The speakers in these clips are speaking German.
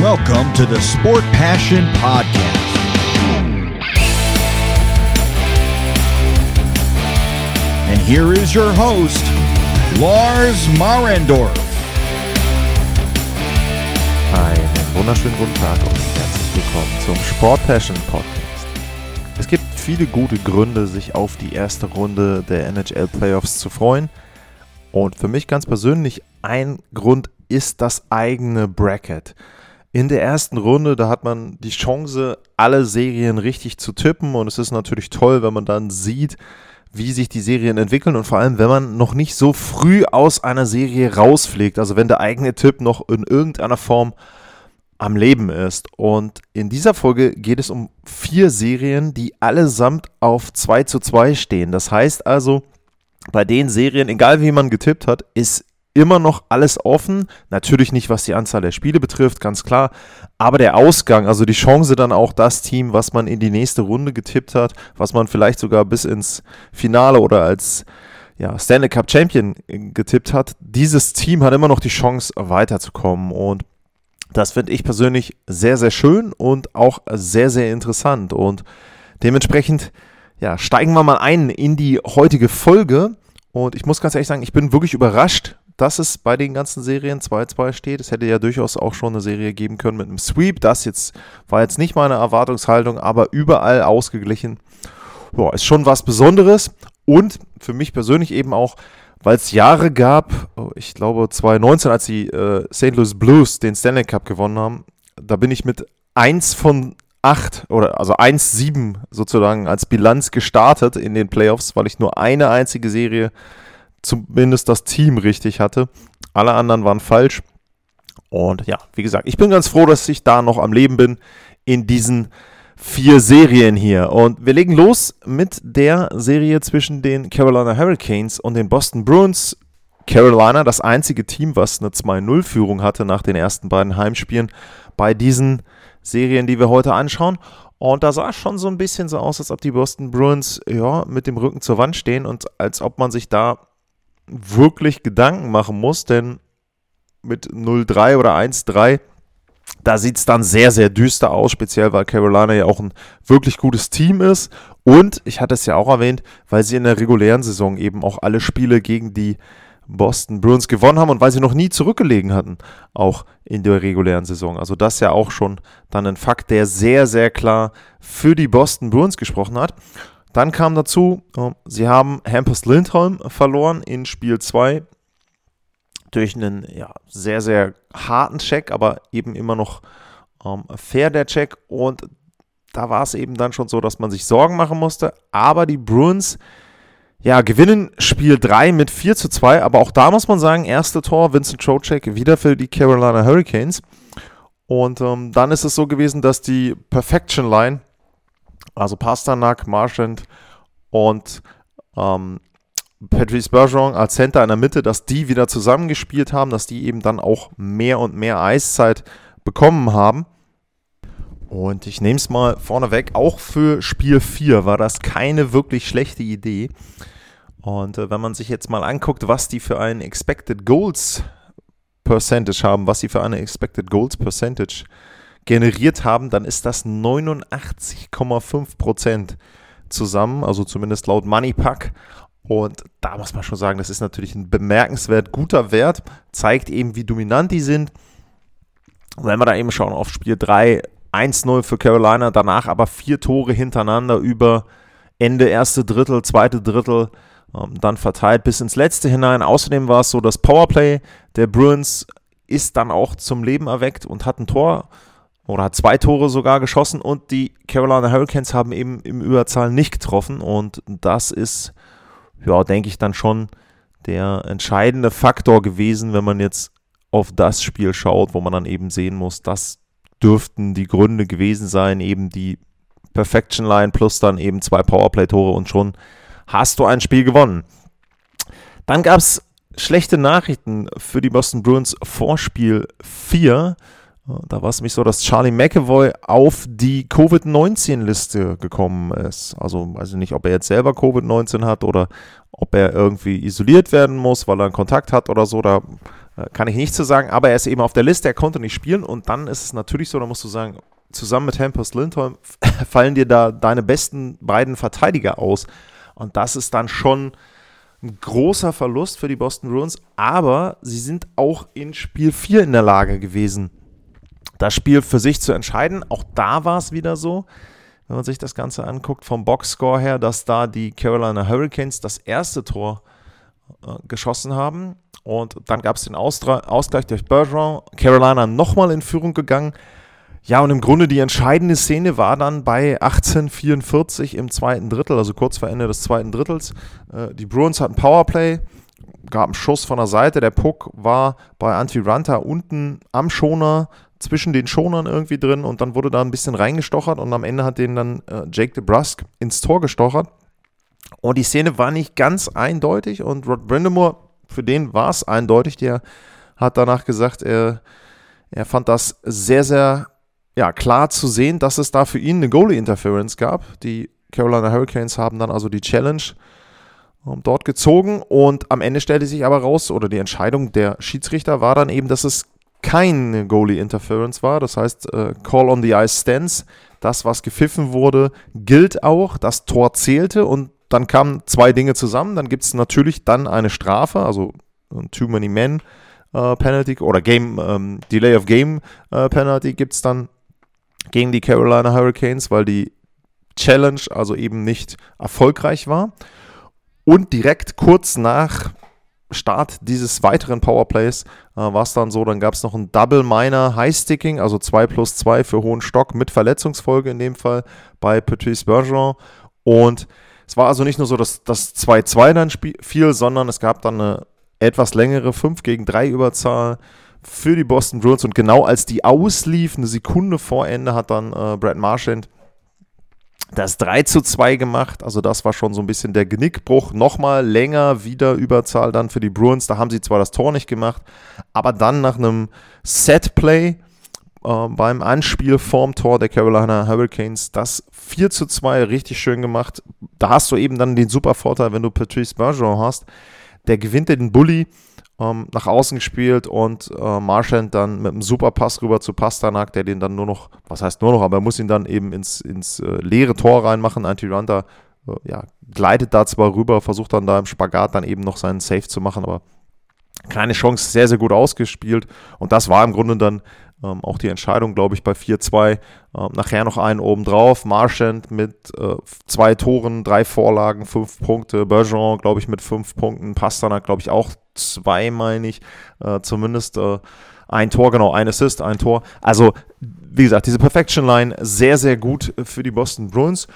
Welcome to the Sport Passion Podcast. And here is your host, Lars Marendorf. Einen wunderschönen guten Tag und herzlich willkommen zum Sport Passion Podcast. Es gibt viele gute Gründe, sich auf die erste Runde der NHL Playoffs zu freuen. Und für mich ganz persönlich ein Grund ist das eigene Bracket. In der ersten Runde, da hat man die Chance, alle Serien richtig zu tippen und es ist natürlich toll, wenn man dann sieht, wie sich die Serien entwickeln und vor allem, wenn man noch nicht so früh aus einer Serie rausfliegt, also wenn der eigene Tipp noch in irgendeiner Form am Leben ist. Und in dieser Folge geht es um vier Serien, die allesamt auf 2 zu 2 stehen. Das heißt also, bei den Serien, egal wie man getippt hat, ist immer noch alles offen. Natürlich nicht, was die Anzahl der Spiele betrifft, ganz klar. Aber der Ausgang, also die Chance dann auch das Team, was man in die nächste Runde getippt hat, was man vielleicht sogar bis ins Finale oder als ja, Stanley Cup Champion getippt hat, dieses Team hat immer noch die Chance weiterzukommen. Und das finde ich persönlich sehr, sehr schön und auch sehr, sehr interessant. Und dementsprechend ja, steigen wir mal ein in die heutige Folge. Und ich muss ganz ehrlich sagen, ich bin wirklich überrascht, dass es bei den ganzen Serien 2-2 steht. Es hätte ja durchaus auch schon eine Serie geben können mit einem Sweep. Das jetzt war jetzt nicht meine Erwartungshaltung, aber überall ausgeglichen. Ja, ist schon was Besonderes. Und für mich persönlich eben auch, weil es Jahre gab, oh, ich glaube 2019, als die äh, St. Louis Blues den Stanley Cup gewonnen haben, da bin ich mit 1 von 8 oder also 1-7 sozusagen als Bilanz gestartet in den Playoffs, weil ich nur eine einzige Serie zumindest das Team richtig hatte. Alle anderen waren falsch. Und ja, wie gesagt, ich bin ganz froh, dass ich da noch am Leben bin in diesen vier Serien hier. Und wir legen los mit der Serie zwischen den Carolina Hurricanes und den Boston Bruins. Carolina, das einzige Team, was eine 2-0-Führung hatte nach den ersten beiden Heimspielen bei diesen Serien, die wir heute anschauen. Und da sah es schon so ein bisschen so aus, als ob die Boston Bruins ja, mit dem Rücken zur Wand stehen und als ob man sich da wirklich Gedanken machen muss, denn mit 0-3 oder 1-3, da sieht es dann sehr, sehr düster aus, speziell weil Carolina ja auch ein wirklich gutes Team ist. Und ich hatte es ja auch erwähnt, weil sie in der regulären Saison eben auch alle Spiele gegen die Boston Bruins gewonnen haben und weil sie noch nie zurückgelegen hatten, auch in der regulären Saison. Also das ja auch schon dann ein Fakt, der sehr, sehr klar für die Boston Bruins gesprochen hat. Dann kam dazu, sie haben Hampus Lindholm verloren in Spiel 2 durch einen ja, sehr, sehr harten Check, aber eben immer noch ähm, fair der Check. Und da war es eben dann schon so, dass man sich Sorgen machen musste. Aber die Bruins ja, gewinnen Spiel 3 mit 4 zu 2, aber auch da muss man sagen, erste Tor Vincent Trocek wieder für die Carolina Hurricanes. Und ähm, dann ist es so gewesen, dass die Perfection Line also Pasternak, Marchand und ähm, Patrice Bergeron als Center in der Mitte, dass die wieder zusammengespielt haben, dass die eben dann auch mehr und mehr Eiszeit bekommen haben. Und ich nehme es mal vorneweg, auch für Spiel 4 war das keine wirklich schlechte Idee. Und äh, wenn man sich jetzt mal anguckt, was die für einen Expected Goals Percentage haben, was sie für eine Expected Goals Percentage haben, generiert haben, dann ist das 89,5% zusammen, also zumindest laut Moneypack. Und da muss man schon sagen, das ist natürlich ein bemerkenswert guter Wert, zeigt eben, wie dominant die sind. Und wenn wir da eben schauen auf Spiel 3, 1-0 für Carolina, danach aber vier Tore hintereinander über Ende erste Drittel, zweite Drittel, ähm, dann verteilt bis ins letzte hinein. Außerdem war es so, das Powerplay der Bruins ist dann auch zum Leben erweckt und hat ein Tor oder hat zwei Tore sogar geschossen und die Carolina Hurricanes haben eben im Überzahl nicht getroffen und das ist, ja, denke ich dann schon der entscheidende Faktor gewesen, wenn man jetzt auf das Spiel schaut, wo man dann eben sehen muss, das dürften die Gründe gewesen sein, eben die Perfection Line plus dann eben zwei Powerplay-Tore und schon hast du ein Spiel gewonnen. Dann gab es schlechte Nachrichten für die Boston Bruins vor Spiel 4. Da war es nämlich so, dass Charlie McAvoy auf die Covid-19-Liste gekommen ist. Also weiß ich nicht, ob er jetzt selber Covid-19 hat oder ob er irgendwie isoliert werden muss, weil er einen Kontakt hat oder so. Da äh, kann ich nicht zu sagen, aber er ist eben auf der Liste, er konnte nicht spielen und dann ist es natürlich so, da musst du sagen, zusammen mit Hampus Lindholm fallen dir da deine besten beiden Verteidiger aus. Und das ist dann schon ein großer Verlust für die Boston Bruins, aber sie sind auch in Spiel 4 in der Lage gewesen, das Spiel für sich zu entscheiden. Auch da war es wieder so, wenn man sich das Ganze anguckt, vom Boxscore her, dass da die Carolina Hurricanes das erste Tor äh, geschossen haben. Und dann gab es den Austra Ausgleich durch Bergeron. Carolina nochmal in Führung gegangen. Ja, und im Grunde die entscheidende Szene war dann bei 1844 im zweiten Drittel, also kurz vor Ende des zweiten Drittels. Äh, die Bruins hatten Powerplay, gab einen Schuss von der Seite. Der Puck war bei Antiranta unten am Schoner, zwischen den Schonern irgendwie drin und dann wurde da ein bisschen reingestochert und am Ende hat den dann äh, Jake DeBrusk ins Tor gestochert. Und die Szene war nicht ganz eindeutig und Rod Brindamore, für den war es eindeutig, der hat danach gesagt, er, er fand das sehr, sehr ja, klar zu sehen, dass es da für ihn eine Goalie-Interference gab. Die Carolina Hurricanes haben dann also die Challenge ähm, dort gezogen und am Ende stellte sich aber raus, oder die Entscheidung der Schiedsrichter war dann eben, dass es keine Goalie-Interference war. Das heißt, äh, Call on the Ice stands. Das, was gepfiffen wurde, gilt auch. Das Tor zählte und dann kamen zwei Dinge zusammen. Dann gibt es natürlich dann eine Strafe, also Too Many Men äh, Penalty oder Game ähm, Delay of Game äh, Penalty gibt es dann gegen die Carolina Hurricanes, weil die Challenge also eben nicht erfolgreich war. Und direkt kurz nach Start dieses weiteren Powerplays äh, war es dann so, dann gab es noch ein Double Minor High Sticking, also 2 plus 2 für hohen Stock mit Verletzungsfolge in dem Fall bei Patrice Bergeron. Und es war also nicht nur so, dass das 2-2 dann fiel, sondern es gab dann eine etwas längere 5 gegen 3 Überzahl für die Boston Bruins. Und genau als die auslief, eine Sekunde vor Ende, hat dann äh, Brad Marchand das 3 zu 2 gemacht. Also das war schon so ein bisschen der Genickbruch. Nochmal länger wieder Überzahl dann für die Bruins. Da haben sie zwar das Tor nicht gemacht, aber dann nach einem Setplay äh, beim Anspiel vorm Tor der Carolina Hurricanes das 4 zu 2 richtig schön gemacht. Da hast du eben dann den super Vorteil, wenn du Patrice Bergeron hast. Der gewinnt den Bully ähm, nach außen gespielt und äh, Marchand dann mit einem super Pass rüber zu Pasternak, der den dann nur noch, was heißt nur noch, aber er muss ihn dann eben ins, ins äh, leere Tor reinmachen. Antiranta äh, ja, gleitet da zwar rüber, versucht dann da im Spagat dann eben noch seinen Safe zu machen, aber keine Chance, sehr, sehr gut ausgespielt. Und das war im Grunde dann ähm, auch die Entscheidung, glaube ich, bei 4-2. Ähm, nachher noch einen obendrauf. Marchand mit äh, zwei Toren, drei Vorlagen, fünf Punkte. Bergeron, glaube ich, mit fünf Punkten. Pasternak, glaube ich, auch zwei, meine ich. Äh, zumindest äh, ein Tor, genau, ein Assist, ein Tor. Also, wie gesagt, diese Perfection Line sehr, sehr gut für die Boston Bruins.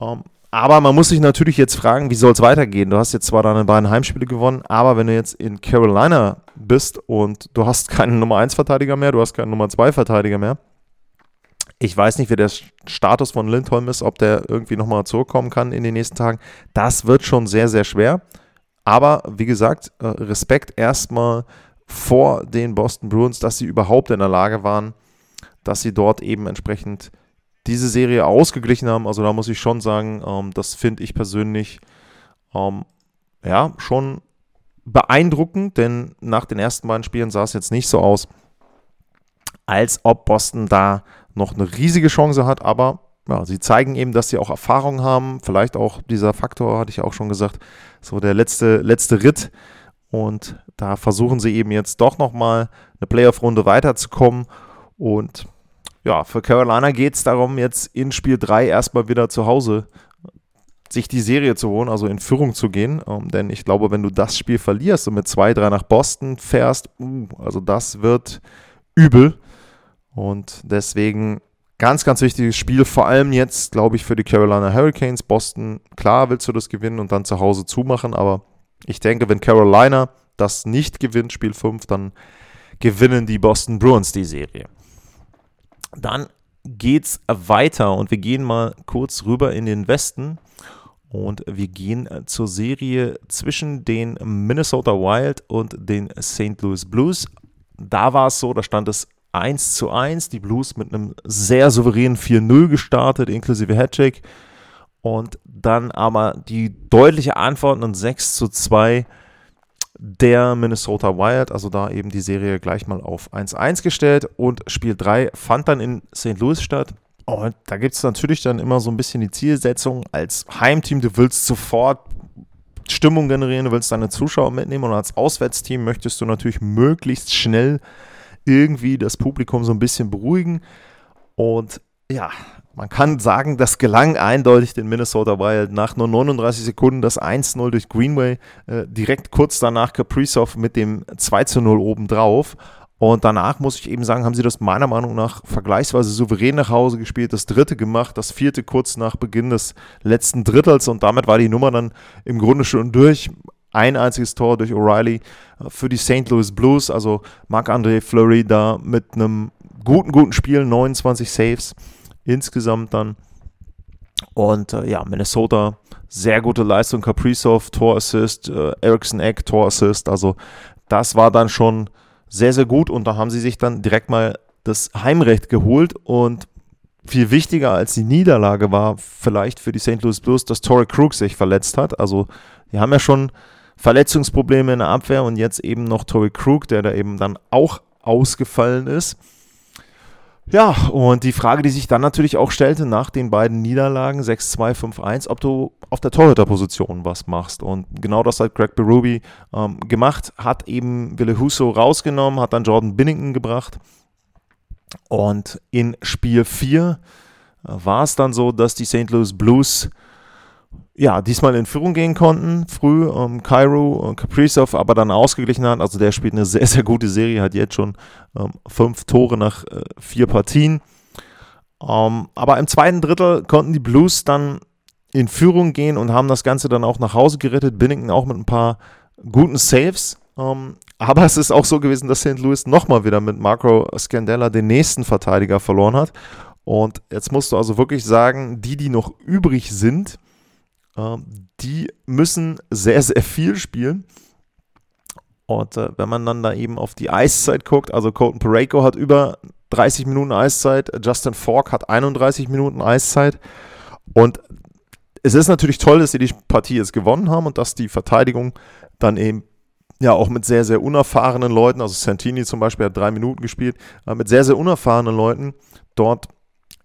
Ähm, aber man muss sich natürlich jetzt fragen, wie soll es weitergehen? Du hast jetzt zwar deine beiden Heimspiele gewonnen, aber wenn du jetzt in Carolina bist und du hast keinen Nummer 1 Verteidiger mehr, du hast keinen Nummer 2 Verteidiger mehr. Ich weiß nicht, wie der Status von Lindholm ist, ob der irgendwie nochmal zurückkommen kann in den nächsten Tagen. Das wird schon sehr, sehr schwer. Aber wie gesagt, äh, Respekt erstmal vor den Boston Bruins, dass sie überhaupt in der Lage waren, dass sie dort eben entsprechend diese Serie ausgeglichen haben. Also da muss ich schon sagen, ähm, das finde ich persönlich ähm, ja schon beeindruckend, denn nach den ersten beiden Spielen sah es jetzt nicht so aus, als ob Boston da noch eine riesige Chance hat, aber ja, sie zeigen eben, dass sie auch Erfahrung haben. Vielleicht auch dieser Faktor, hatte ich auch schon gesagt, so der letzte, letzte Ritt. Und da versuchen sie eben jetzt doch nochmal eine Playoff-Runde weiterzukommen. Und ja, für Carolina geht es darum, jetzt in Spiel 3 erstmal wieder zu Hause sich die Serie zu holen, also in Führung zu gehen. Ähm, denn ich glaube, wenn du das Spiel verlierst und mit 2-3 nach Boston fährst, uh, also das wird übel. Und deswegen ganz, ganz wichtiges Spiel, vor allem jetzt, glaube ich, für die Carolina Hurricanes. Boston, klar willst du das gewinnen und dann zu Hause zumachen, aber ich denke, wenn Carolina das nicht gewinnt, Spiel 5, dann gewinnen die Boston Bruins die Serie. Dann geht's weiter und wir gehen mal kurz rüber in den Westen und wir gehen zur Serie zwischen den Minnesota Wild und den St. Louis Blues. Da war es so, da stand es 1 zu 1, die Blues mit einem sehr souveränen 4-0 gestartet, inklusive Hattrick. Und dann aber die deutliche Antwort und 6 zu 2 der Minnesota Wild, also da eben die Serie gleich mal auf 1-1 gestellt und Spiel 3 fand dann in St. Louis statt. Und da gibt es natürlich dann immer so ein bisschen die Zielsetzung als Heimteam, du willst sofort Stimmung generieren, du willst deine Zuschauer mitnehmen und als Auswärtsteam möchtest du natürlich möglichst schnell irgendwie das Publikum so ein bisschen beruhigen. Und ja, man kann sagen, das gelang eindeutig den Minnesota Wild nach nur 39 Sekunden das 1-0 durch Greenway, äh, direkt kurz danach Kaprizov mit dem 2-0 obendrauf. Und danach muss ich eben sagen, haben sie das meiner Meinung nach vergleichsweise souverän nach Hause gespielt, das dritte gemacht, das vierte kurz nach Beginn des letzten Drittels und damit war die Nummer dann im Grunde schon durch. Ein einziges Tor durch O'Reilly äh, für die St. Louis Blues, also Marc-André Fleury da mit einem guten, guten Spiel, 29 Saves insgesamt dann. Und äh, ja, Minnesota, sehr gute Leistung. Kaprizov, Torassist, äh, Ericsson Eck, Torassist. Also das war dann schon sehr, sehr gut. Und da haben sie sich dann direkt mal das Heimrecht geholt. Und viel wichtiger als die Niederlage war vielleicht für die St. Louis Blues, dass Torrey Krug sich verletzt hat. Also die haben ja schon Verletzungsprobleme in der Abwehr und jetzt eben noch Torrey Krug, der da eben dann auch ausgefallen ist. Ja, und die Frage, die sich dann natürlich auch stellte nach den beiden Niederlagen 6-2, 5-1, ob du auf der Torhüterposition was machst. Und genau das hat Greg Berube ähm, gemacht, hat eben Wille Husso rausgenommen, hat dann Jordan Binnington gebracht. Und in Spiel 4 äh, war es dann so, dass die St. Louis Blues ja, diesmal in Führung gehen konnten, früh. Ähm, Cairo und Kaprizov aber dann ausgeglichen hat. Also der spielt eine sehr, sehr gute Serie, hat jetzt schon ähm, fünf Tore nach äh, vier Partien. Ähm, aber im zweiten Drittel konnten die Blues dann in Führung gehen und haben das Ganze dann auch nach Hause gerettet. Binnington auch mit ein paar guten Saves. Ähm, aber es ist auch so gewesen, dass St. Louis nochmal wieder mit Marco Scandella den nächsten Verteidiger verloren hat. Und jetzt musst du also wirklich sagen, die, die noch übrig sind, die müssen sehr, sehr viel spielen. Und äh, wenn man dann da eben auf die Eiszeit guckt, also Colton Pareko hat über 30 Minuten Eiszeit, Justin Falk hat 31 Minuten Eiszeit. Und es ist natürlich toll, dass sie die Partie jetzt gewonnen haben und dass die Verteidigung dann eben ja auch mit sehr, sehr unerfahrenen Leuten, also Santini zum Beispiel hat drei Minuten gespielt, äh, mit sehr, sehr unerfahrenen Leuten dort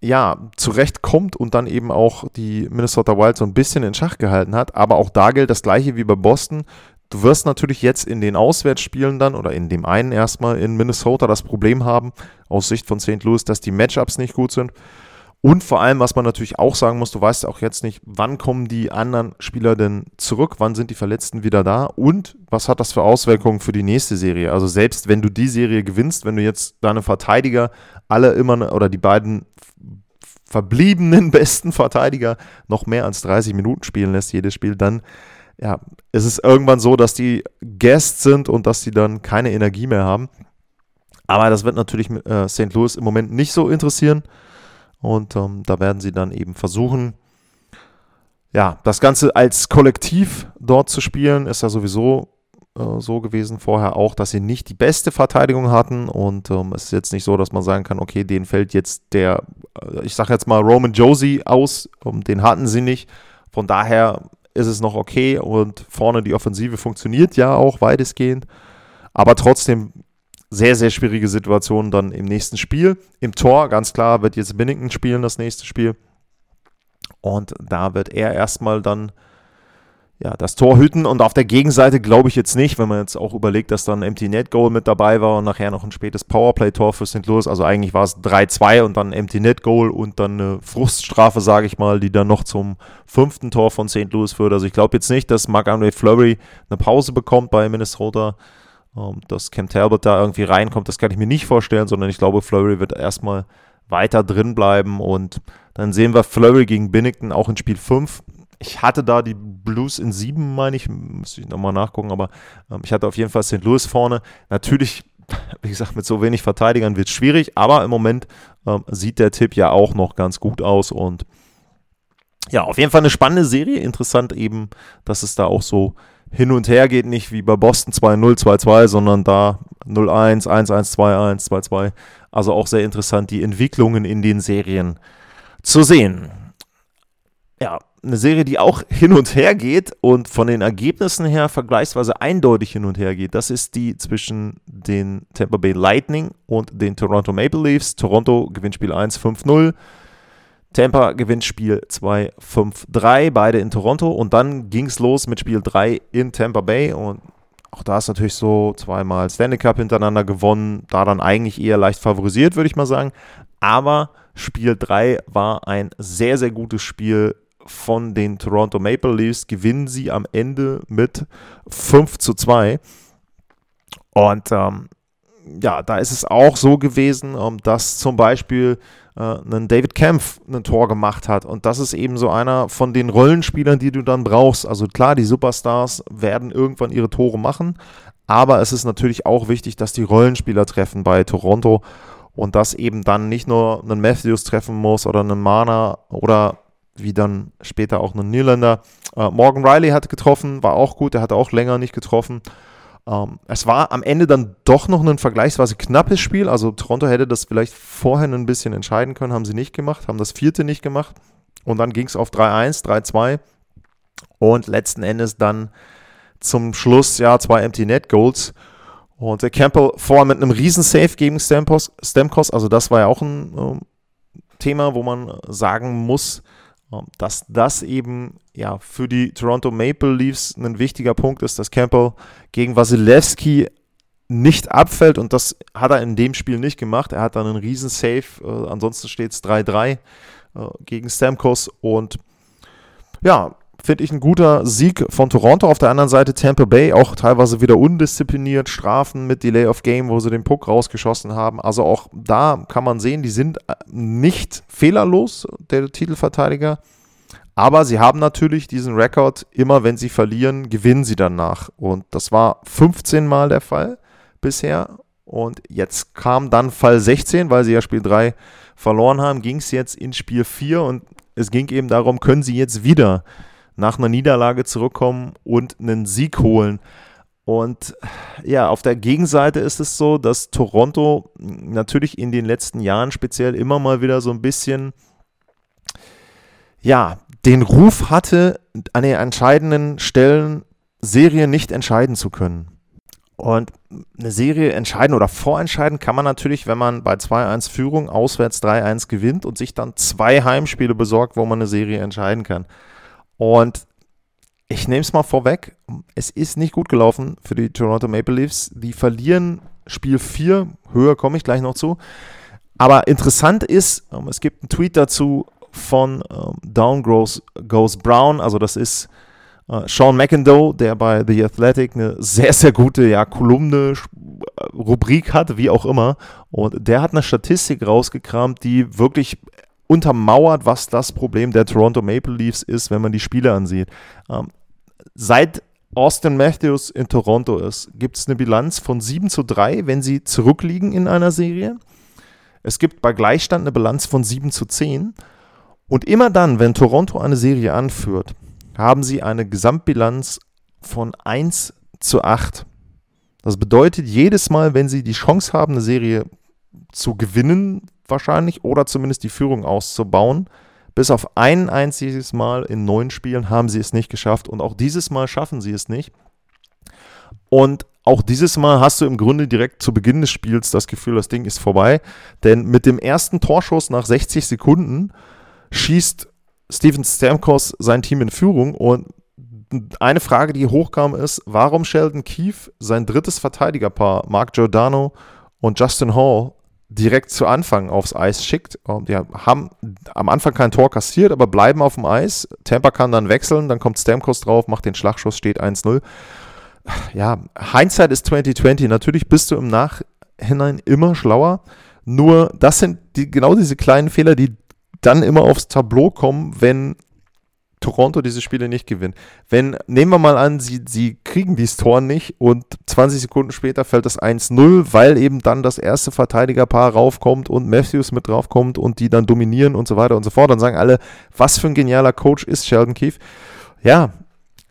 ja, zurechtkommt und dann eben auch die Minnesota Wild so ein bisschen in Schach gehalten hat. Aber auch da gilt das gleiche wie bei Boston. Du wirst natürlich jetzt in den Auswärtsspielen dann oder in dem einen erstmal in Minnesota das Problem haben, aus Sicht von St. Louis, dass die Matchups nicht gut sind. Und vor allem, was man natürlich auch sagen muss, du weißt auch jetzt nicht, wann kommen die anderen Spieler denn zurück, wann sind die Verletzten wieder da und was hat das für Auswirkungen für die nächste Serie. Also selbst wenn du die Serie gewinnst, wenn du jetzt deine Verteidiger alle immer oder die beiden verbliebenen besten Verteidiger noch mehr als 30 Minuten spielen lässt, jedes Spiel, dann ja, ist es irgendwann so, dass die Guests sind und dass sie dann keine Energie mehr haben. Aber das wird natürlich äh, St. Louis im Moment nicht so interessieren. Und ähm, da werden sie dann eben versuchen, ja, das Ganze als Kollektiv dort zu spielen. Ist ja sowieso äh, so gewesen vorher auch, dass sie nicht die beste Verteidigung hatten. Und ähm, es ist jetzt nicht so, dass man sagen kann, okay, denen fällt jetzt der, äh, ich sage jetzt mal Roman Josie aus. Ähm, den hatten sie nicht. Von daher ist es noch okay und vorne die Offensive funktioniert ja auch weitestgehend. Aber trotzdem sehr, sehr schwierige Situation dann im nächsten Spiel. Im Tor, ganz klar, wird jetzt Binnington spielen, das nächste Spiel. Und da wird er erstmal dann ja, das Tor hüten. Und auf der Gegenseite glaube ich jetzt nicht, wenn man jetzt auch überlegt, dass dann Empty Net Goal mit dabei war und nachher noch ein spätes Powerplay-Tor für St. Louis. Also eigentlich war es 3-2 und dann Empty Net Goal und dann eine Fruststrafe, sage ich mal, die dann noch zum fünften Tor von St. Louis führt. Also ich glaube jetzt nicht, dass Marc-André Fleury eine Pause bekommt bei Minnesota. Ähm, dass Cam Talbot da irgendwie reinkommt, das kann ich mir nicht vorstellen, sondern ich glaube, Flurry wird erstmal weiter drin bleiben und dann sehen wir Flurry gegen Binnington auch in Spiel 5. Ich hatte da die Blues in 7, meine ich, müsste ich nochmal nachgucken, aber ähm, ich hatte auf jeden Fall St. Louis vorne. Natürlich, wie gesagt, mit so wenig Verteidigern wird es schwierig, aber im Moment ähm, sieht der Tipp ja auch noch ganz gut aus und ja, auf jeden Fall eine spannende Serie. Interessant eben, dass es da auch so hin und her geht, nicht wie bei Boston 2-0, 2-2, sondern da 0-1, 1-1, 2-1, 2-2. Also auch sehr interessant, die Entwicklungen in den Serien zu sehen. Ja, eine Serie, die auch hin und her geht und von den Ergebnissen her vergleichsweise eindeutig hin und her geht. Das ist die zwischen den Tampa Bay Lightning und den Toronto Maple Leafs. Toronto gewinnt Spiel 1 5-0. Tampa gewinnt Spiel 2 5-3, beide in Toronto. Und dann ging es los mit Spiel 3 in Tampa Bay. Und auch da ist natürlich so zweimal Stanley Cup hintereinander gewonnen. Da dann eigentlich eher leicht favorisiert, würde ich mal sagen. Aber Spiel 3 war ein sehr, sehr gutes Spiel von den Toronto Maple Leafs. Gewinnen sie am Ende mit 5 zu 2. Und ähm, ja, da ist es auch so gewesen, ähm, dass zum Beispiel äh, ein David Kempf ein Tor gemacht hat. Und das ist eben so einer von den Rollenspielern, die du dann brauchst. Also klar, die Superstars werden irgendwann ihre Tore machen, aber es ist natürlich auch wichtig, dass die Rollenspieler treffen bei Toronto und dass eben dann nicht nur einen Matthews treffen muss oder einen Mana oder wie dann später auch einen Niederländer. Äh, Morgan Riley hat getroffen, war auch gut, der hatte auch länger nicht getroffen. Ähm, es war am Ende dann doch noch ein vergleichsweise knappes Spiel. Also Toronto hätte das vielleicht vorher ein bisschen entscheiden können, haben sie nicht gemacht, haben das vierte nicht gemacht. Und dann ging es auf 3-1, 3-2 und letzten Endes dann zum Schluss ja zwei Empty Net Goals. Und der Campbell vor mit einem riesen Save gegen Stamkos. Also das war ja auch ein äh, Thema, wo man sagen muss, dass das eben ja für die Toronto Maple Leafs ein wichtiger Punkt ist, dass Campbell gegen Wasilewski nicht abfällt und das hat er in dem Spiel nicht gemacht. Er hat dann einen riesen Save. Äh, ansonsten steht es 3-3 äh, gegen Stamkos und ja, finde ich ein guter Sieg von Toronto. Auf der anderen Seite Tampa Bay auch teilweise wieder undiszipliniert, Strafen mit Delay of Game, wo sie den Puck rausgeschossen haben. Also auch da kann man sehen, die sind äh, nicht fehlerlos, der Titelverteidiger. Aber sie haben natürlich diesen Rekord, immer wenn sie verlieren, gewinnen sie danach. Und das war 15 Mal der Fall bisher. Und jetzt kam dann Fall 16, weil sie ja Spiel 3 verloren haben, ging es jetzt in Spiel 4 und es ging eben darum, können sie jetzt wieder nach einer Niederlage zurückkommen und einen Sieg holen. Und ja, auf der Gegenseite ist es so, dass Toronto natürlich in den letzten Jahren speziell immer mal wieder so ein bisschen, ja, den Ruf hatte, an den entscheidenden Stellen Serien nicht entscheiden zu können. Und eine Serie entscheiden oder vorentscheiden kann man natürlich, wenn man bei 2-1 Führung auswärts 3-1 gewinnt und sich dann zwei Heimspiele besorgt, wo man eine Serie entscheiden kann. Und ich nehme es mal vorweg, es ist nicht gut gelaufen für die Toronto Maple Leafs. Die verlieren Spiel 4, höher komme ich gleich noch zu. Aber interessant ist, ähm, es gibt einen Tweet dazu von ähm, Down Goes, Goes Brown, also das ist äh, Sean McIndoe, der bei The Athletic eine sehr, sehr gute ja, Kolumne, äh, Rubrik hat, wie auch immer. Und der hat eine Statistik rausgekramt, die wirklich untermauert, was das Problem der Toronto Maple Leafs ist, wenn man die Spiele ansieht. Ähm, seit Austin Matthews in Toronto ist, gibt es eine Bilanz von 7 zu 3, wenn sie zurückliegen in einer Serie. Es gibt bei Gleichstand eine Bilanz von 7 zu 10. Und immer dann, wenn Toronto eine Serie anführt, haben sie eine Gesamtbilanz von 1 zu 8. Das bedeutet, jedes Mal, wenn sie die Chance haben, eine Serie zu gewinnen, wahrscheinlich, oder zumindest die Führung auszubauen. Bis auf ein einziges Mal in neun Spielen haben sie es nicht geschafft und auch dieses Mal schaffen sie es nicht. Und auch dieses Mal hast du im Grunde direkt zu Beginn des Spiels das Gefühl, das Ding ist vorbei. Denn mit dem ersten Torschuss nach 60 Sekunden schießt Steven Stamkos sein Team in Führung und eine Frage, die hochkam, ist, warum Sheldon Keefe sein drittes Verteidigerpaar, Mark Giordano und Justin Hall, direkt zu Anfang aufs Eis schickt. Die haben am Anfang kein Tor kassiert, aber bleiben auf dem Eis. Tampa kann dann wechseln, dann kommt Stamkos drauf, macht den Schlagschuss, steht 1-0. Ja, Hindsight ist 2020. Natürlich bist du im Nachhinein immer schlauer. Nur das sind die, genau diese kleinen Fehler, die dann immer aufs Tableau kommen, wenn Toronto diese Spiele nicht gewinnt. Wenn, nehmen wir mal an, sie, sie kriegen dieses Tor nicht und 20 Sekunden später fällt das 1-0, weil eben dann das erste Verteidigerpaar raufkommt und Matthews mit draufkommt und die dann dominieren und so weiter und so fort. Dann sagen alle, was für ein genialer Coach ist Sheldon Keefe. Ja,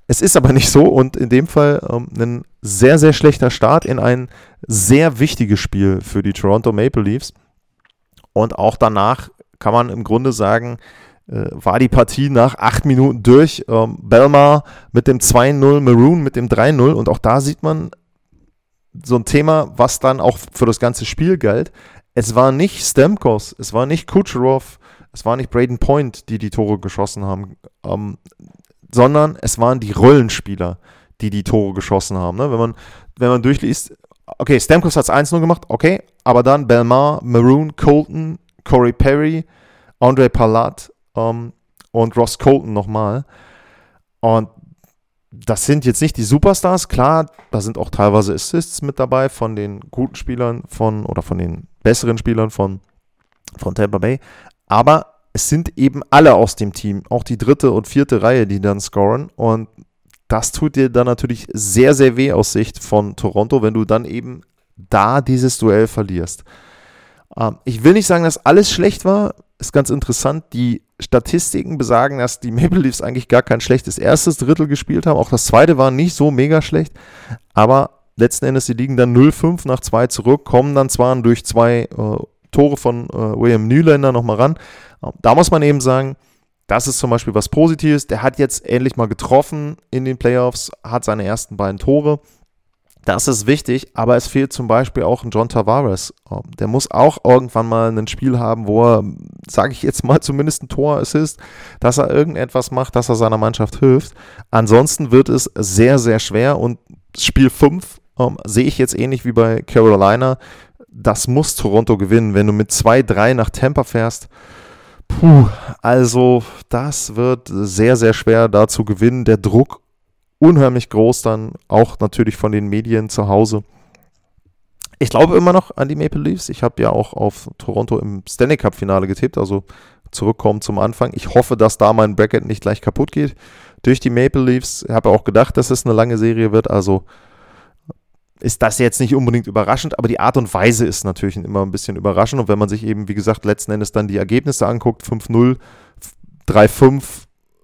es ist aber nicht so und in dem Fall ähm, ein sehr, sehr schlechter Start in ein sehr wichtiges Spiel für die Toronto Maple Leafs. Und auch danach kann man im Grunde sagen, war die Partie nach acht Minuten durch. Ähm, Belmar mit dem 2-0, Maroon mit dem 3-0 und auch da sieht man so ein Thema, was dann auch für das ganze Spiel galt. Es war nicht Stemkos, es war nicht Kucherov, es war nicht Braden Point, die die Tore geschossen haben, ähm, sondern es waren die Rollenspieler, die die Tore geschossen haben. Ne? Wenn, man, wenn man durchliest, okay, Stamkos hat es 1-0 gemacht, okay, aber dann Belmar, Maroon, Colton, Corey Perry, Andre Palat ähm, und Ross Colton nochmal. Und das sind jetzt nicht die Superstars, klar, da sind auch teilweise Assists mit dabei von den guten Spielern von oder von den besseren Spielern von, von Tampa Bay, aber es sind eben alle aus dem Team, auch die dritte und vierte Reihe, die dann scoren und das tut dir dann natürlich sehr, sehr weh aus Sicht von Toronto, wenn du dann eben da dieses Duell verlierst. Ähm, ich will nicht sagen, dass alles schlecht war. Ist ganz interessant. Die Statistiken besagen, dass die Maple Leafs eigentlich gar kein schlechtes erstes Drittel gespielt haben. Auch das zweite war nicht so mega schlecht. Aber letzten Endes, sie liegen dann 0-5 nach 2 zurück, kommen dann zwar durch zwei äh, Tore von äh, William Nylander nochmal ran. Ähm, da muss man eben sagen, das ist zum Beispiel was Positives. Der hat jetzt endlich mal getroffen in den Playoffs, hat seine ersten beiden Tore. Das ist wichtig, aber es fehlt zum Beispiel auch ein John Tavares. Ähm, der muss auch irgendwann mal ein Spiel haben, wo er, sage ich jetzt mal, zumindest ein Tor assist, dass er irgendetwas macht, dass er seiner Mannschaft hilft. Ansonsten wird es sehr, sehr schwer und Spiel 5 ähm, sehe ich jetzt ähnlich wie bei Carolina. Das muss Toronto gewinnen. Wenn du mit 2-3 nach Tampa fährst, puh, also das wird sehr, sehr schwer da zu gewinnen. Der Druck unheimlich groß dann, auch natürlich von den Medien zu Hause. Ich glaube immer noch an die Maple Leafs. Ich habe ja auch auf Toronto im Stanley Cup Finale getippt, also zurückkommen zum Anfang. Ich hoffe, dass da mein Bracket nicht gleich kaputt geht durch die Maple Leafs. Ich habe auch gedacht, dass es eine lange Serie wird, also ist das jetzt nicht unbedingt überraschend, aber die Art und Weise ist natürlich immer ein bisschen überraschend. Und wenn man sich eben, wie gesagt, letzten Endes dann die Ergebnisse anguckt, 5-0, 3-5,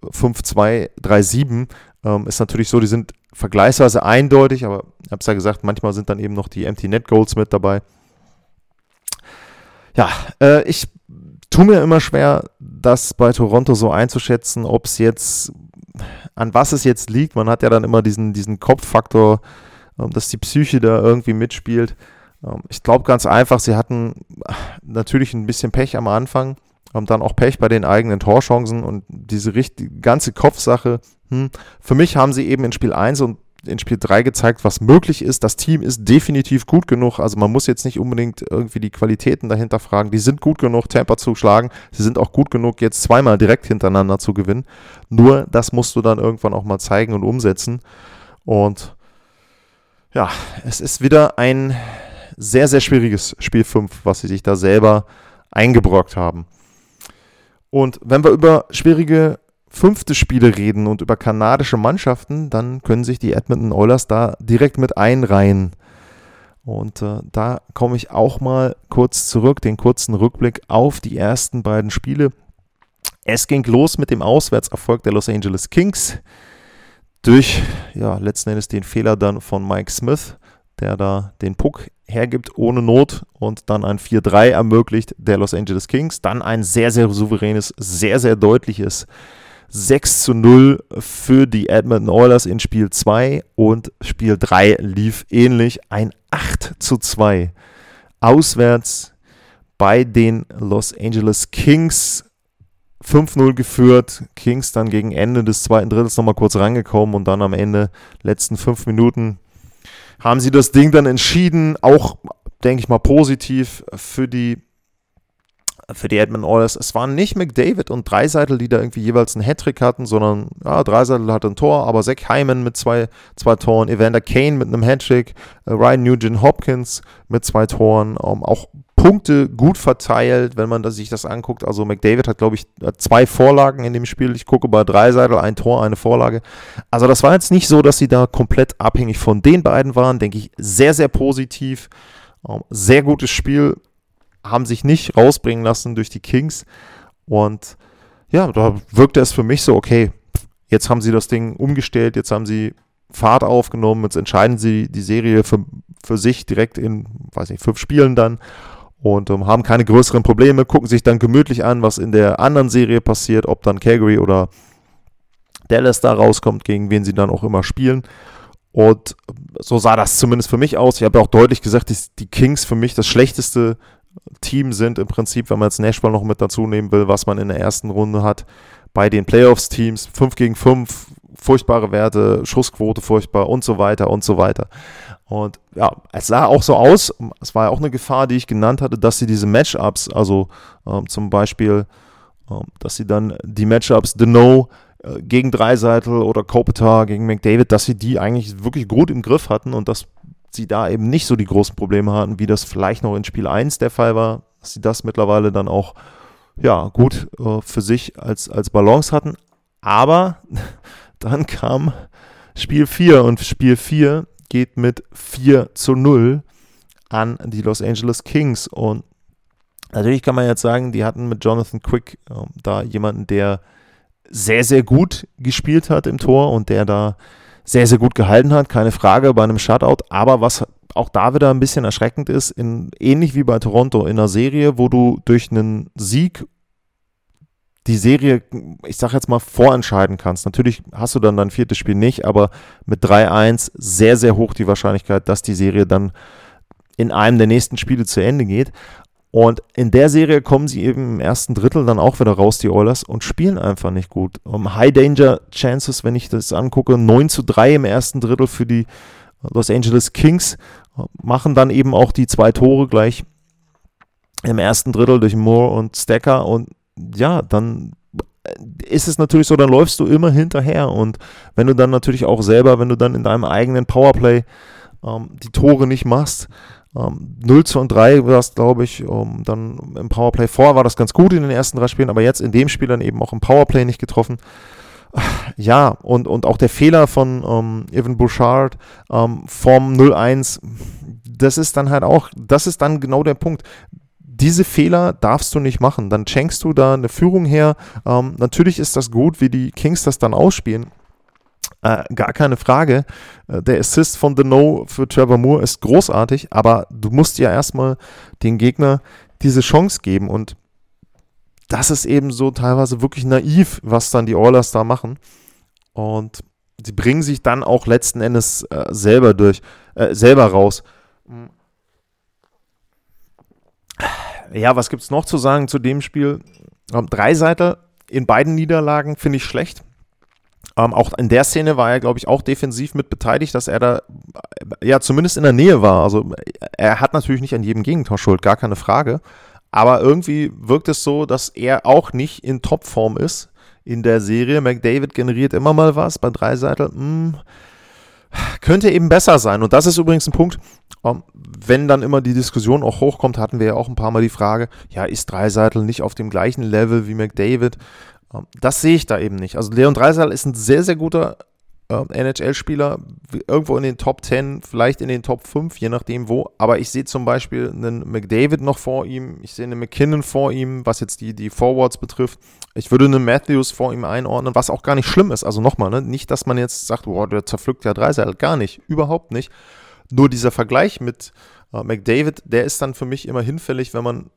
5-2, 3-7, ähm, ist natürlich so, die sind vergleichsweise eindeutig, aber ich habe es ja gesagt, manchmal sind dann eben noch die Empty Net Goals mit dabei. Ja, äh, ich tue mir immer schwer, das bei Toronto so einzuschätzen, ob es jetzt, an was es jetzt liegt. Man hat ja dann immer diesen, diesen Kopffaktor, ähm, dass die Psyche da irgendwie mitspielt. Ähm, ich glaube ganz einfach, sie hatten natürlich ein bisschen Pech am Anfang, haben dann auch Pech bei den eigenen Torchancen und diese richtig, ganze Kopfsache. Hm. Für mich haben sie eben in Spiel 1 und in Spiel 3 gezeigt, was möglich ist. Das Team ist definitiv gut genug. Also man muss jetzt nicht unbedingt irgendwie die Qualitäten dahinter fragen. Die sind gut genug, Tampa zu schlagen. Sie sind auch gut genug, jetzt zweimal direkt hintereinander zu gewinnen. Nur das musst du dann irgendwann auch mal zeigen und umsetzen. Und ja, es ist wieder ein sehr, sehr schwieriges Spiel 5, was sie sich da selber eingebrockt haben. Und wenn wir über schwierige fünfte Spiele reden und über kanadische Mannschaften, dann können sich die Edmonton Oilers da direkt mit einreihen. Und äh, da komme ich auch mal kurz zurück, den kurzen Rückblick auf die ersten beiden Spiele. Es ging los mit dem Auswärtserfolg der Los Angeles Kings durch, ja, letzten Endes den Fehler dann von Mike Smith, der da den Puck hergibt ohne Not und dann ein 4-3 ermöglicht der Los Angeles Kings. Dann ein sehr, sehr souveränes, sehr, sehr deutliches 6 zu 0 für die Edmonton Oilers in Spiel 2 und Spiel 3 lief ähnlich. Ein 8 zu 2 auswärts bei den Los Angeles Kings. 5-0 geführt, Kings dann gegen Ende des zweiten Drittels nochmal kurz rangekommen und dann am Ende, letzten fünf Minuten, haben sie das Ding dann entschieden, auch, denke ich mal, positiv für die, für die Edmund Oilers. Es waren nicht McDavid und Dreiseitel, die da irgendwie jeweils einen Hattrick hatten, sondern ja, Dreiseitel hatte ein Tor, aber Zach Hyman mit zwei, zwei Toren, Evander Kane mit einem Hattrick, äh, Ryan Nugent Hopkins mit zwei Toren, ähm, auch Punkte gut verteilt, wenn man sich das anguckt. Also McDavid hat, glaube ich, zwei Vorlagen in dem Spiel. Ich gucke bei Dreiseitel, ein Tor, eine Vorlage. Also das war jetzt nicht so, dass sie da komplett abhängig von den beiden waren. Denke ich, sehr, sehr positiv. Ähm, sehr gutes Spiel. Haben sich nicht rausbringen lassen durch die Kings. Und ja, da wirkte es für mich so, okay, jetzt haben sie das Ding umgestellt, jetzt haben sie Fahrt aufgenommen, jetzt entscheiden sie die Serie für, für sich direkt in, weiß nicht, fünf Spielen dann. und ähm, haben keine größeren Probleme, gucken sich dann gemütlich an, was in der anderen Serie passiert, ob dann Calgary oder Dallas da rauskommt, gegen wen sie dann auch immer spielen. Und so sah das zumindest für mich aus. Ich habe auch deutlich gesagt, dass die Kings für mich das schlechteste Team sind im Prinzip, wenn man jetzt Nashville noch mit dazu nehmen will, was man in der ersten Runde hat. Bei den Playoffs-Teams 5 gegen 5, furchtbare Werte, Schussquote furchtbar und so weiter und so weiter. Und ja, es sah auch so aus, es war ja auch eine Gefahr, die ich genannt hatte, dass sie diese Matchups, also ähm, zum Beispiel, ähm, dass sie dann die Matchups Deno äh, gegen Dreiseitel oder Kopitar gegen McDavid, dass sie die eigentlich wirklich gut im Griff hatten und dass sie da eben nicht so die großen Probleme hatten, wie das vielleicht noch in Spiel 1 der Fall war, dass sie das mittlerweile dann auch ja, gut äh, für sich als, als Balance hatten. Aber dann kam Spiel 4 und Spiel 4 geht mit 4 zu 0 an die Los Angeles Kings. Und natürlich kann man jetzt sagen, die hatten mit Jonathan Quick äh, da jemanden, der sehr, sehr gut gespielt hat im Tor und der da sehr, sehr gut gehalten hat, keine Frage, bei einem Shutout. Aber was auch da wieder ein bisschen erschreckend ist, in, ähnlich wie bei Toronto in einer Serie, wo du durch einen Sieg die Serie, ich sag jetzt mal, vorentscheiden kannst. Natürlich hast du dann dein viertes Spiel nicht, aber mit 3-1 sehr, sehr hoch die Wahrscheinlichkeit, dass die Serie dann in einem der nächsten Spiele zu Ende geht. Und in der Serie kommen sie eben im ersten Drittel dann auch wieder raus, die Oilers, und spielen einfach nicht gut. Um, High Danger Chances, wenn ich das angucke, 9 zu 3 im ersten Drittel für die Los Angeles Kings, machen dann eben auch die zwei Tore gleich im ersten Drittel durch Moore und Stacker und ja, dann ist es natürlich so, dann läufst du immer hinterher. Und wenn du dann natürlich auch selber, wenn du dann in deinem eigenen Powerplay ähm, die Tore nicht machst, ähm, 0 zu und 3 war es, glaube ich, um, dann im Powerplay vor war das ganz gut in den ersten drei Spielen, aber jetzt in dem Spiel dann eben auch im Powerplay nicht getroffen. Ja, und, und auch der Fehler von ähm, Evan Bouchard ähm, vom 0-1, das ist dann halt auch, das ist dann genau der Punkt diese Fehler darfst du nicht machen. Dann schenkst du da eine Führung her. Ähm, natürlich ist das gut, wie die Kings das dann ausspielen. Äh, gar keine Frage. Äh, der Assist von The No für Trevor Moore ist großartig, aber du musst ja erstmal den Gegner diese Chance geben und das ist eben so teilweise wirklich naiv, was dann die Oilers da machen. Und sie bringen sich dann auch letzten Endes äh, selber durch, äh, selber raus. Mhm ja, was gibt es noch zu sagen zu dem Spiel? Ähm, Dreiseiter in beiden Niederlagen finde ich schlecht. Ähm, auch in der Szene war er, glaube ich, auch defensiv mit beteiligt, dass er da äh, ja zumindest in der Nähe war. Also er hat natürlich nicht an jedem Gegentor Schuld, gar keine Frage. Aber irgendwie wirkt es so, dass er auch nicht in Topform ist in der Serie. McDavid generiert immer mal was bei Dreiseitel. Hm, könnte eben besser sein. Und das ist übrigens ein Punkt, ähm, wenn dann immer die Diskussion auch hochkommt, hatten wir ja auch ein paar Mal die Frage, ja, ist Dreiseitel nicht auf dem gleichen Level wie McDavid? Ähm, das sehe ich da eben nicht. Also Leon Dreiseitel ist ein sehr, sehr guter äh, NHL-Spieler, irgendwo in den Top 10, vielleicht in den Top 5, je nachdem wo. Aber ich sehe zum Beispiel einen McDavid noch vor ihm, ich sehe einen McKinnon vor ihm, was jetzt die, die Forwards betrifft. Ich würde einen Matthews vor ihm einordnen, was auch gar nicht schlimm ist. Also nochmal, ne? nicht, dass man jetzt sagt, boah, der zerpflückt ja Dreiseitel. Gar nicht, überhaupt nicht. Nur dieser Vergleich mit äh, McDavid, der ist dann für mich immer hinfällig, wenn man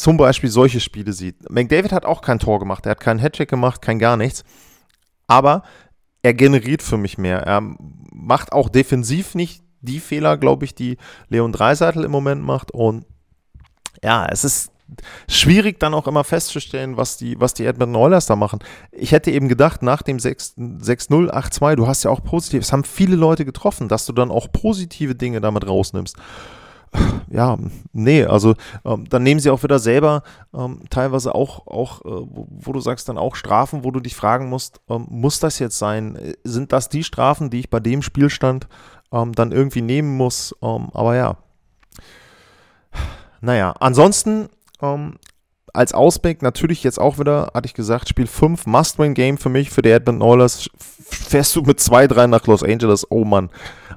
zum Beispiel solche Spiele sieht. McDavid hat auch kein Tor gemacht, er hat keinen Hattrick gemacht, kein gar nichts. Aber er generiert für mich mehr. Er macht auch defensiv nicht die Fehler, glaube ich, die Leon Dreiseitel im Moment macht. Und ja, es ist schwierig dann auch immer festzustellen, was die, was die Edmonton Oilers da machen. Ich hätte eben gedacht, nach dem 6-0, 8-2, du hast ja auch positiv, es haben viele Leute getroffen, dass du dann auch positive Dinge damit rausnimmst ja, nee, also ähm, dann nehmen sie auch wieder selber ähm, teilweise auch, auch äh, wo, wo, du sagst, dann auch Strafen, wo du dich fragen musst, ähm, muss das jetzt sein? Sind das die Strafen, die ich bei dem Spielstand ähm, dann irgendwie nehmen muss? Ähm, aber ja. Naja, ansonsten ähm, als Ausblick natürlich jetzt auch wieder, hatte ich gesagt, Spiel 5, Must-Win-Game für mich, für die Edmonton Oilers. Fährst du mit 2-3 nach Los Angeles? Oh Mann.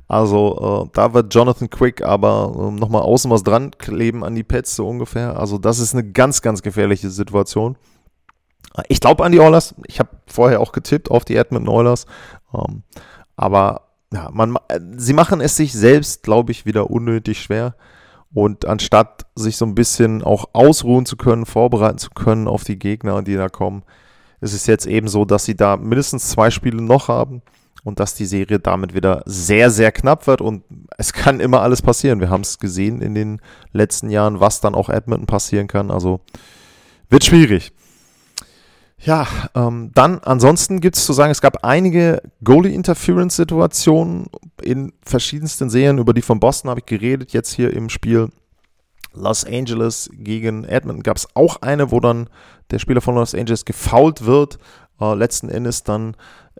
Also äh, da wird Jonathan Quick aber äh, nochmal außen was dran kleben an die Pets so ungefähr. Also das ist eine ganz, ganz gefährliche Situation. Ich glaube an die Oilers. Ich habe vorher auch getippt auf die Edmonton Oilers. Ähm, aber ja, man, sie machen es sich selbst, glaube ich, wieder unnötig schwer. Und anstatt sich so ein bisschen auch ausruhen zu können, vorbereiten zu können auf die Gegner, die da kommen, ist es jetzt eben so, dass sie da mindestens zwei Spiele noch haben und dass die Serie damit wieder sehr, sehr knapp wird. Und es kann immer alles passieren. Wir haben es gesehen in den letzten Jahren, was dann auch Edmonton passieren kann. Also wird schwierig. Ja, ähm, dann ansonsten gibt es zu sagen, es gab einige Goalie-Interference-Situationen in verschiedensten Serien, über die von Boston habe ich geredet. Jetzt hier im Spiel Los Angeles gegen Edmonton gab es auch eine, wo dann der Spieler von Los Angeles gefoult wird. Äh, letzten Endes dann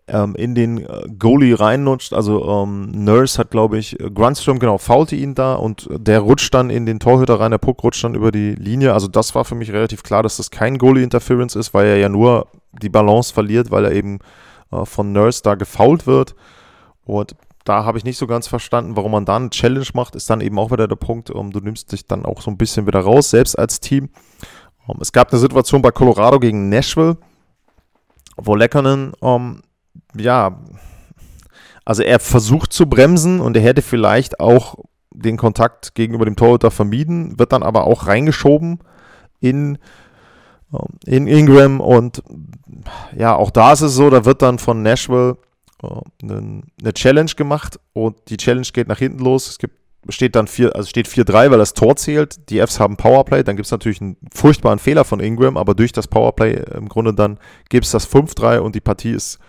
ähm, in den äh, Goalie reinrutscht. Also ähm, Nurse hat, glaube ich, äh, Grunstrom, genau, faulte ihn da und der rutscht dann in den Torhüter rein, der Puck rutscht dann über die Linie. Also das war für mich relativ klar, dass das kein Goalie-Interference ist, weil er ja nur die Balance verliert, weil er eben äh, von Nurse da gefault wird. Und da habe ich nicht so ganz verstanden, warum man da eine Challenge macht, ist dann eben auch wieder der Punkt, um, du nimmst dich dann auch so ein bisschen wieder raus, selbst als Team. Um, es gab eine Situation bei Colorado gegen Nashville, wo Leckernen um, ja, also er versucht zu bremsen und er hätte vielleicht auch den Kontakt gegenüber dem Torhüter vermieden, wird dann aber auch reingeschoben in, ähm, in Ingram und ja, auch da ist es so, da wird dann von Nashville eine, eine Challenge gemacht und die Challenge geht nach hinten los. Es gibt steht dann 4, also steht 4-3, weil das Tor zählt. Die Fs haben Powerplay, dann gibt es natürlich einen furchtbaren Fehler von Ingram, aber durch das Powerplay im Grunde dann gibt es das 5-3 und die Partie ist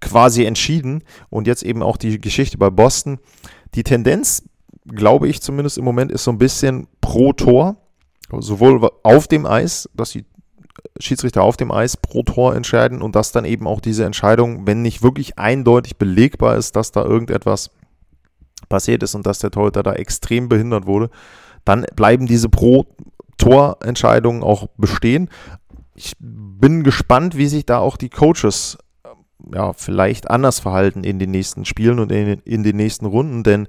quasi entschieden. Und jetzt eben auch die Geschichte bei Boston. Die Tendenz, glaube ich zumindest im Moment, ist so ein bisschen pro Tor. Sowohl auf dem Eis, dass die Schiedsrichter auf dem Eis pro Tor entscheiden und dass dann eben auch diese Entscheidung, wenn nicht wirklich eindeutig belegbar ist, dass da irgendetwas passiert ist und dass der Torhüter da extrem behindert wurde, dann bleiben diese pro Torentscheidungen auch bestehen. Ich bin gespannt, wie sich da auch die Coaches ja, vielleicht anders verhalten in den nächsten Spielen und in, in den nächsten Runden, denn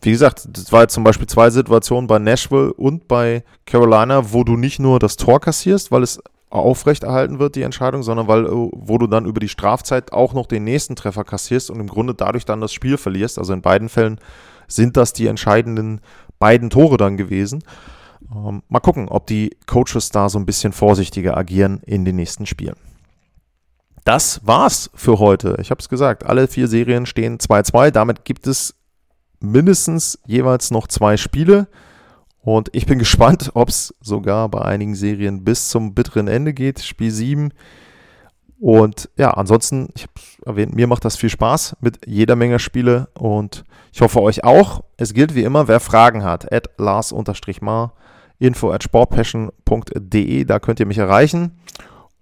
wie gesagt, das war jetzt zum Beispiel zwei Situationen bei Nashville und bei Carolina, wo du nicht nur das Tor kassierst, weil es aufrechterhalten wird, die Entscheidung, sondern weil, äh, wo du dann über die Strafzeit auch noch den nächsten Treffer kassierst und im Grunde dadurch dann das Spiel verlierst. Also in beiden Fällen sind das die entscheidenden beiden Tore dann gewesen. Ähm, mal gucken, ob die Coaches da so ein bisschen vorsichtiger agieren in den nächsten Spielen das war's für heute. Ich habe es gesagt, alle vier Serien stehen 2-2. Damit gibt es mindestens jeweils noch zwei Spiele. Und ich bin gespannt, ob es sogar bei einigen Serien bis zum bitteren Ende geht. Spiel 7. Und ja, ansonsten, ich habe erwähnt, mir macht das viel Spaß mit jeder Menge Spiele und ich hoffe euch auch. Es gilt wie immer, wer Fragen hat, at lars-mar, info at sportpassion.de, da könnt ihr mich erreichen.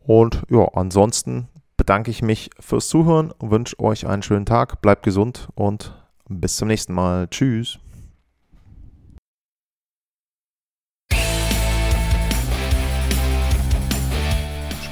Und ja, ansonsten bedanke ich mich fürs Zuhören wünsche euch einen schönen Tag. Bleibt gesund und bis zum nächsten Mal. Tschüss.